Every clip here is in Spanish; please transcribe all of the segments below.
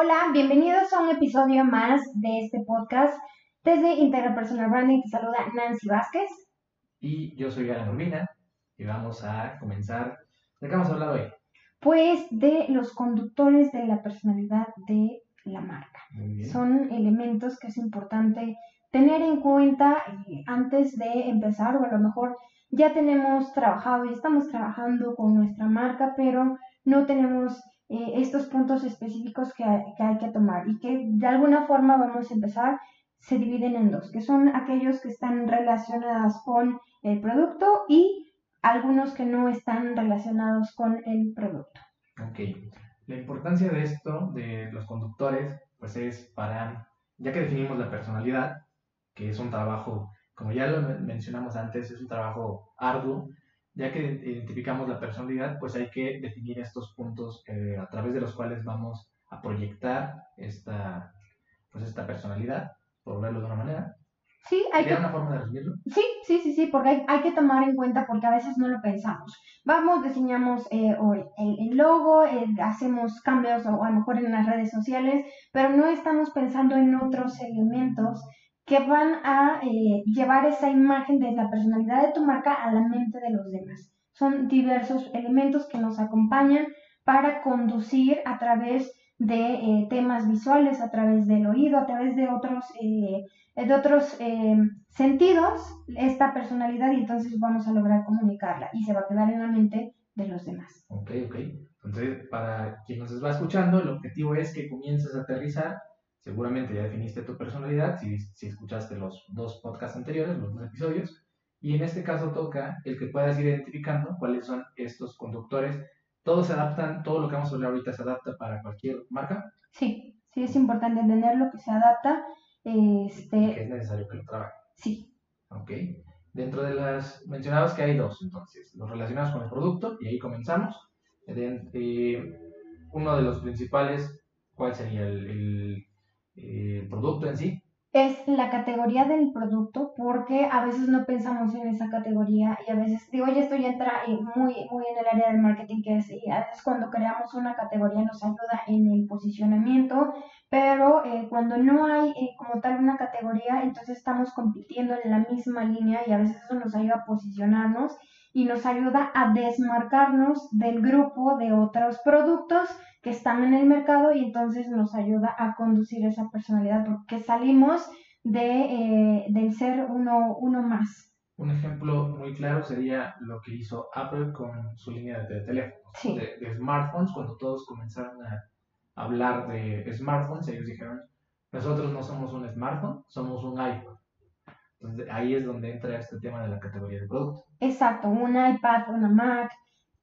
Hola, bienvenidos a un episodio más de este podcast. Desde Interpersonal Branding te saluda Nancy Vázquez. Y yo soy Alan Urbina y vamos a comenzar. ¿De qué vamos a hablar hoy? Pues de los conductores de la personalidad de la marca. Son elementos que es importante tener en cuenta eh, antes de empezar o a lo mejor ya tenemos trabajado y estamos trabajando con nuestra marca, pero no tenemos eh, estos puntos específicos que que hay que tomar y que de alguna forma vamos a empezar, se dividen en dos, que son aquellos que están relacionados con el producto y algunos que no están relacionados con el producto. Ok. La importancia de esto, de los conductores, pues es para, ya que definimos la personalidad, que es un trabajo, como ya lo men- mencionamos antes, es un trabajo arduo, ya que identificamos la personalidad, pues hay que definir estos puntos eh, a través de los cuales vamos a proyectar esta, pues esta personalidad, por verlo de una manera. Sí, hay que ¿Sería una forma de resumirlo? Sí, sí, sí, sí, porque hay, hay que tomar en cuenta porque a veces no lo pensamos. Vamos, diseñamos eh, el, el logo, eh, hacemos cambios o a lo mejor en las redes sociales, pero no estamos pensando en otros elementos que van a eh, llevar esa imagen de la personalidad de tu marca a la mente de los demás. Son diversos elementos que nos acompañan para conducir a través de eh, temas visuales, a través del oído, a través de otros eh, de otros eh, sentidos esta personalidad y entonces vamos a lograr comunicarla y se va a quedar en la mente de los demás. Ok, ok. Entonces, para quien nos va escuchando, el objetivo es que comiences a aterrizar. Seguramente ya definiste tu personalidad, si, si escuchaste los dos podcasts anteriores, los dos episodios. Y en este caso toca el que puedas ir identificando cuáles son estos conductores. Todos se adaptan, todo lo que vamos a hablar ahorita se adapta para cualquier marca, Sí, sí es importante entenderlo que se adapta. que Este, es necesario que lo trabaje. sí, Ok. Dentro de las mencionadas que hay dos, entonces, los relacionados con el producto, y ahí comenzamos. Eh, uno de los principales, ¿cuál sería el, el- el producto en sí? es la categoría del producto porque a veces no pensamos en esa categoría y a veces digo oye esto entra eh, muy muy en el área del marketing que es y a veces cuando creamos una categoría nos ayuda en el posicionamiento pero eh, cuando no hay eh, como tal una categoría entonces estamos compitiendo en la misma línea y a veces eso nos ayuda a posicionarnos y nos ayuda a desmarcarnos del grupo de otros productos que están en el mercado y entonces nos ayuda a conducir esa personalidad porque salimos de, eh, del ser uno, uno más. Un ejemplo muy claro sería lo que hizo Apple con su línea de teléfonos, Sí. de, de smartphones, cuando todos comenzaron a hablar de smartphones, ellos dijeron, nosotros no somos un smartphone, somos un iPhone. Entonces ahí es donde entra este tema de la categoría de producto. Exacto, un iPad, una Mac.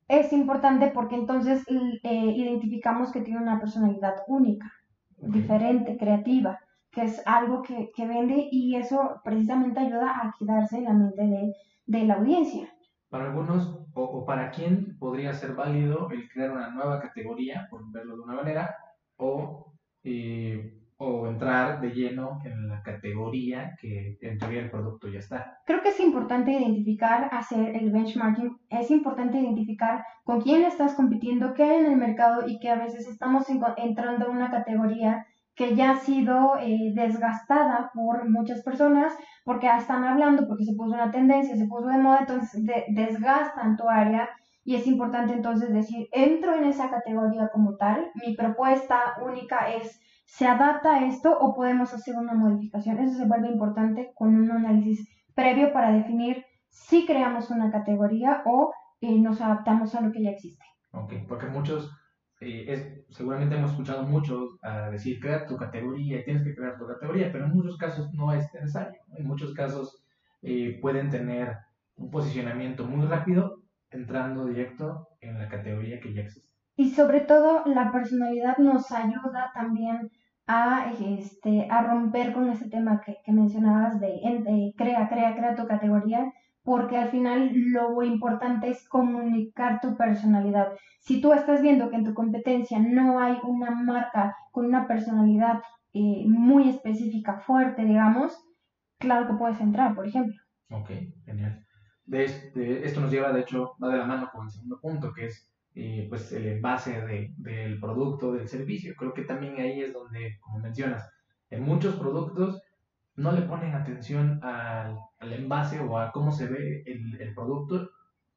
Es importante porque entonces eh, identificamos que tiene una personalidad única, diferente, creativa, que es algo que, que vende y eso precisamente ayuda a quedarse en la mente de, de la audiencia. Para algunos, o, o para quién podría ser válido el crear una nueva categoría, por verlo de una manera, o, eh, o entrar de lleno en la categoría que en teoría el producto ya está. Creo que es importante identificar, hacer el benchmarking, es importante identificar con quién estás compitiendo, qué hay en el mercado y que a veces estamos entrando a una categoría que ya ha sido eh, desgastada por muchas personas porque ya están hablando, porque se puso una tendencia, se puso de moda, entonces de- desgastan tu área. Y es importante entonces decir, entro en esa categoría como tal, mi propuesta única es, ¿se adapta a esto o podemos hacer una modificación? Eso se vuelve importante con un análisis previo para definir si creamos una categoría o eh, nos adaptamos a lo que ya existe. Ok, porque muchos, eh, es, seguramente hemos escuchado muchos a decir, crea tu categoría, tienes que crear tu categoría, pero en muchos casos no es necesario. En muchos casos eh, pueden tener un posicionamiento muy rápido entrando directo en la categoría que ya existe. Y sobre todo la personalidad nos ayuda también a, este, a romper con ese tema que, que mencionabas de, de crea, crea, crea tu categoría, porque al final lo importante es comunicar tu personalidad. Si tú estás viendo que en tu competencia no hay una marca con una personalidad eh, muy específica, fuerte, digamos, claro que puedes entrar, por ejemplo. Ok, genial. De esto nos lleva, de hecho, va de la mano con el segundo punto, que es eh, pues el envase de, del producto, del servicio. Creo que también ahí es donde, como mencionas, en muchos productos no le ponen atención al, al envase o a cómo se ve el, producto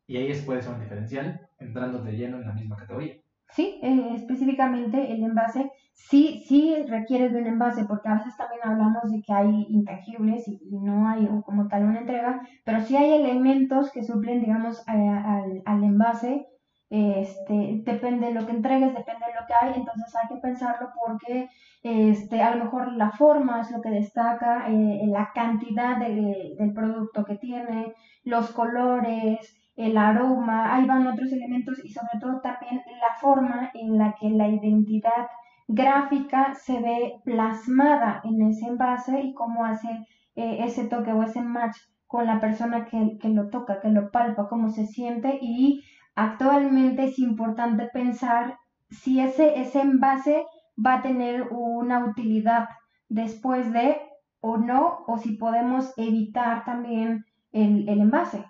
y ahí es, puede ser un diferencial entrando de lleno en la misma categoría. Sí, específicamente el envase sí, sí requiere de un envase, porque a veces también hablamos de que hay intangibles y, no hay como tal una entrega, pero sí hay elementos que suplen, digamos, al, al envase este, depende de lo que entregues, depende de lo que hay, entonces hay que pensarlo porque este, a lo mejor la forma es lo que destaca, eh, la cantidad de, del producto que tiene, los colores, el aroma, ahí van otros elementos y sobre todo también la forma en la que la identidad gráfica se ve plasmada en ese envase y cómo hace eh, ese toque o ese match con la persona que, que lo toca, que lo palpa, cómo se siente y actualmente es importante pensar si ese, ese envase va a tener una utilidad después de o no, o si podemos evitar también el, envase.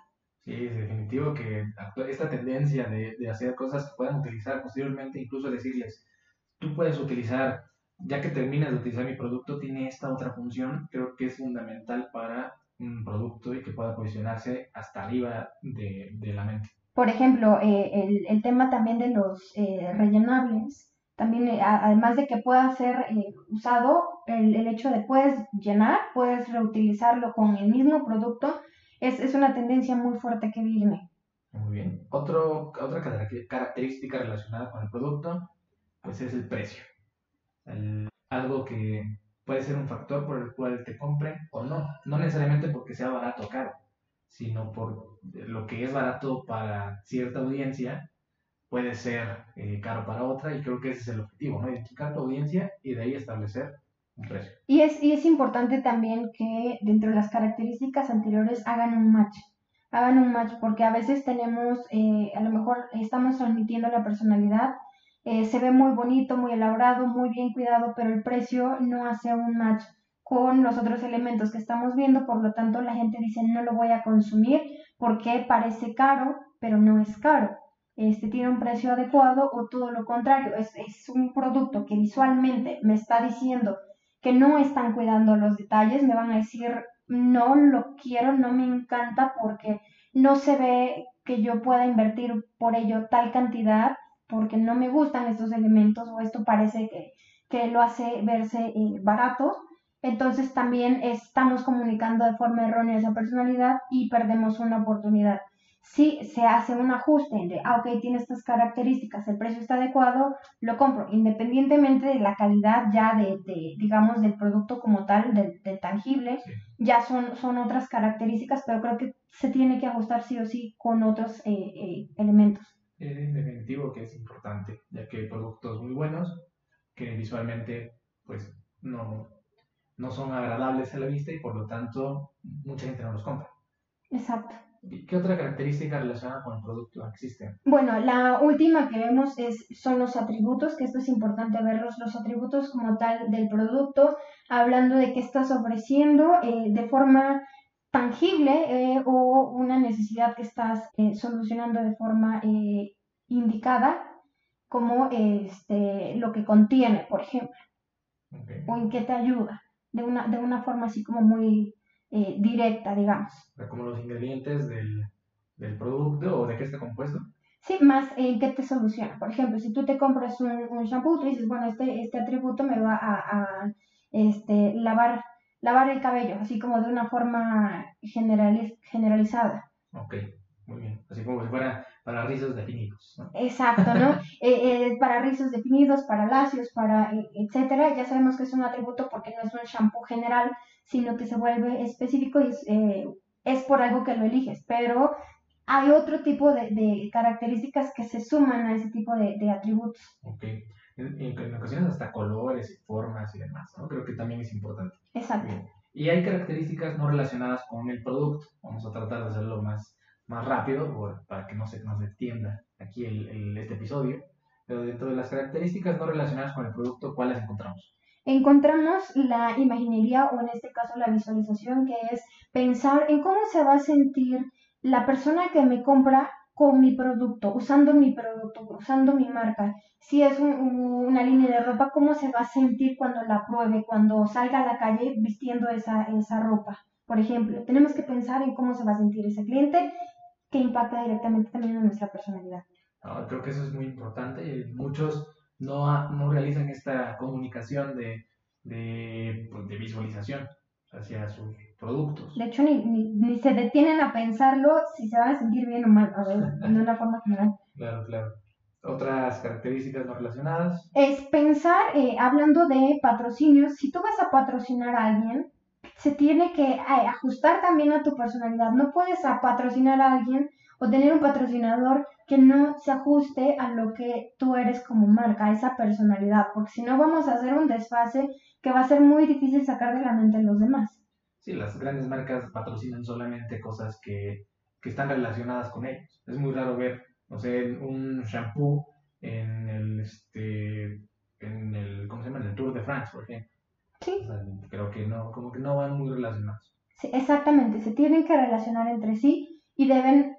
Sí, es definitivo que esta tendencia de, de, hacer cosas que puedan utilizar posteriormente, incluso decirles, tú puedes utilizar, ya que terminas de utilizar mi producto, tiene esta otra función, creo que es fundamental para un producto y que pueda posicionarse hasta arriba de, de la mente. Por ejemplo, eh, el, el, tema también de los eh, rellenables, también eh, además de que pueda ser usado, el, el, hecho de puedes llenar, puedes reutilizarlo con el mismo producto, es, es una tendencia muy fuerte que viene. Muy bien. Otro, otra característica relacionada con el producto, pues es el precio. Algo que puede ser un factor por el cual te compren o no. No necesariamente porque sea barato o caro, sino por lo que es barato para cierta audiencia, puede ser eh, caro para otra y creo que ese es el objetivo, ¿no? Identificar tu audiencia y de ahí establecer un precio. Y es, y es importante también que dentro de las características anteriores hagan un match, hagan un match porque a veces tenemos, eh, a lo mejor estamos transmitiendo la personalidad, eh, se ve muy bonito, muy elaborado, muy bien cuidado, pero el precio no hace un match con los otros elementos que estamos viendo, por lo tanto la gente dice no lo voy a consumir porque parece caro, pero no es caro. Este tiene un precio adecuado o todo lo contrario, es, es un producto que visualmente me está diciendo que no están cuidando los detalles, me van a decir no lo quiero, no me encanta porque no se ve que yo pueda invertir por ello tal cantidad porque no me gustan estos elementos o esto parece que, que lo hace verse eh, barato entonces también estamos comunicando de forma errónea esa personalidad y perdemos una oportunidad. Si se hace un ajuste de, ah, ok, tiene estas características, el precio está adecuado, lo compro, independientemente de la calidad ya de, digamos, del producto como tal, del, tangible, ya son, son otras características, pero creo que se tiene que ajustar sí o sí con otros eh, eh, elementos. Es definitivo que es importante, ya que hay productos muy buenos que visualmente, pues, no, no son agradables a la vista y por lo tanto mucha gente no los compra. Exacto. ¿Qué otra característica relacionada con el producto existe? Bueno, la última que vemos es, son los atributos, que esto es importante verlos, los atributos como tal del producto, hablando de qué estás ofreciendo eh, de forma tangible eh, o una necesidad que estás eh, solucionando de forma indicada, como este, lo que contiene, por ejemplo, o en qué te ayuda de una, de una forma así como muy eh, directa, digamos. Como los ingredientes del, del, producto o de qué está compuesto. Sí, más en qué te soluciona. Por ejemplo, si tú te compras un, un shampoo, tú dices, bueno, este, este atributo me va a, a este, lavar, lavar el cabello, así como de una forma generaliz generalizada. Ok, muy bien. Así como si fuera para rizos definidos. ¿no? Exacto, ¿no? Eh, eh, para rizos definidos, para lacios, para eh, etcétera. Ya sabemos que es un atributo porque no es un shampoo general, sino que se vuelve específico y es, es por algo que lo eliges. Pero hay otro tipo de, de características que se suman a ese tipo de, de atributos. Ok. En, en, ocasiones hasta colores y formas y demás, ¿no? Creo que también es importante. Exacto. Y hay características no relacionadas con el producto. Vamos a tratar de hacerlo más más rápido para que no se nos extienda aquí el, este episodio. Pero dentro de las características no relacionadas con el producto, ¿cuáles encontramos? Encontramos la imaginería o en este caso la visualización, que es pensar en cómo se va a sentir la persona que me compra con mi producto, usando mi producto, usando mi marca. Si es una línea de ropa, ¿cómo se va a sentir cuando la pruebe, cuando salga a la calle vistiendo esa, esa ropa? Por ejemplo, tenemos que pensar en cómo se va a sentir ese cliente que impacta directamente también en nuestra personalidad. creo que eso es muy importante. Muchos no, no realizan esta comunicación de, de, pues, de visualización hacia sus productos. De hecho, ni, ni, se detienen a pensarlo si se van a sentir bien o mal, a ver, de una forma general. Claro, claro. Otras características no relacionadas. Es pensar, eh, hablando de patrocinios, si tú vas a patrocinar a alguien, se tiene que eh, ajustar también a tu personalidad. No puedes a patrocinar a alguien o tener un patrocinador que no se ajuste a lo que tú eres como marca, a esa personalidad, porque si no vamos a hacer un desfase que va a ser muy difícil sacar de la mente a los demás. Sí, las grandes marcas patrocinan solamente cosas que, que están relacionadas con ellos. Es muy raro ver, no sé, un shampoo en el, este, en el, ¿cómo se llama? En el Tour de France, por ejemplo. Sí. creo que no, como que no van muy relacionados. Sí, exactamente, se tienen que relacionar entre sí y deben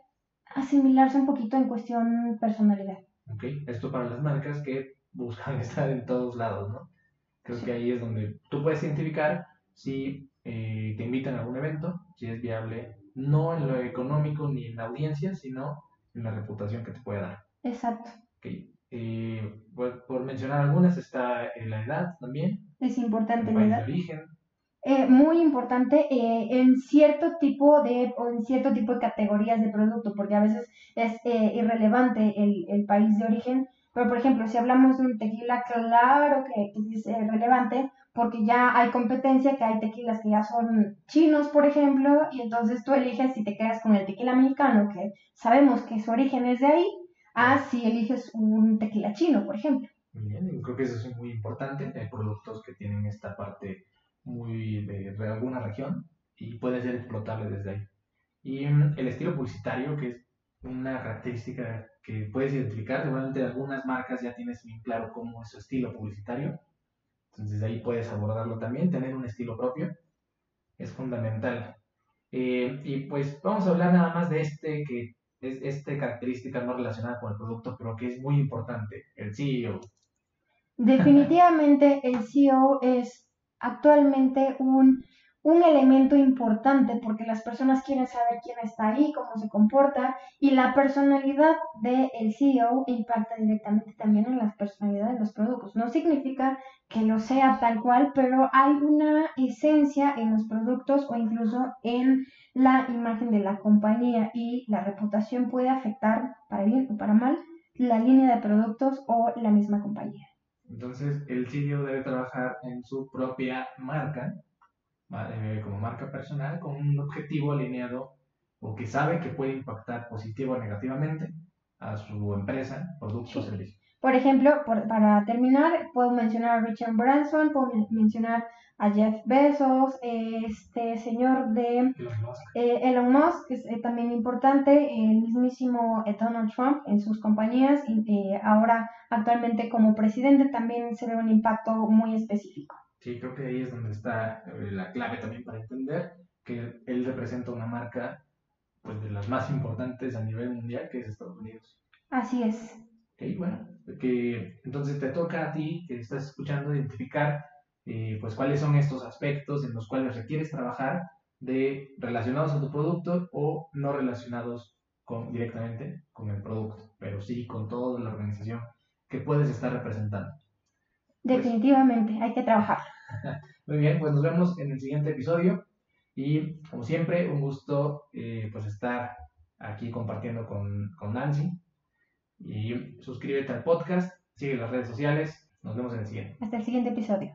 asimilarse un poquito en cuestión personalidad. Ok, esto para las marcas que buscan estar en todos lados, ¿no? Creo que ahí es donde tú puedes identificar si eh, te invitan a algún evento, si es viable, no en lo económico ni en la audiencia, sino en la reputación que te puede dar. Exacto. Okay. Eh, por, mencionar algunas, está en la edad también. Es importante. De origen. Eh, muy importante en cierto tipo de o en cierto tipo de categorías de producto, porque a veces es irrelevante el, el país de origen, pero, por ejemplo, si hablamos de un tequila, claro que, es relevante porque ya hay competencia, que hay tequilas que ya son chinos, por ejemplo, y entonces tú eliges si te quedas con el tequila mexicano, que sabemos que su origen es de ahí, a si eliges un tequila chino, por ejemplo. Bien, creo que eso es muy importante. Hay productos que tienen esta parte muy de, de alguna región y puede ser explotable desde ahí. Y mm, el estilo publicitario, que es una característica que puedes identificar. Seguramente algunas marcas ya tienes bien claro cómo es su estilo publicitario. Entonces ahí puedes abordarlo también. Tener un estilo propio es fundamental. Eh, y pues vamos a hablar nada más de este que es esta característica no relacionada con el producto, pero que es muy importante, el CEO. Definitivamente el CEO es actualmente un un elemento importante porque las personas quieren saber quién está ahí, cómo se comporta y la personalidad del CEO impacta directamente también en la personalidad de los productos. No significa que lo sea tal cual, pero hay una esencia en los productos o incluso en la imagen de la compañía y la reputación puede afectar para bien o para mal la línea de productos o la misma compañía. Entonces, el CEO debe trabajar en su propia marca eh, como marca personal con un objetivo alineado o que sabe que puede impactar positivo o negativamente a su empresa, producto o servicio. Por ejemplo, para terminar, puedo mencionar a Richard Branson, puedo mencionar a Jeff Bezos, este señor de Elon Musk, que es eh, también importante, el mismísimo eh, Donald Trump en sus compañías y ahora actualmente como presidente también se ve un impacto muy específico. Sí, creo que ahí es donde está eh, la clave también para entender que él representa una marca pues de las más importantes a nivel mundial que es Estados Unidos. Así es. Ok, bueno, que entonces te toca a ti que estás escuchando identificar eh, pues cuáles son estos aspectos en los cuales requieres trabajar de relacionados a tu producto o no relacionados con, directamente con el producto, pero sí con toda la organización que puedes estar representando. Definitivamente, hay que trabajar. Muy bien, pues nos vemos en el siguiente episodio y como siempre, un gusto eh, pues estar aquí compartiendo con, con Nancy y suscríbete al podcast, sigue las redes sociales, nos vemos en el siguiente. Hasta el siguiente episodio.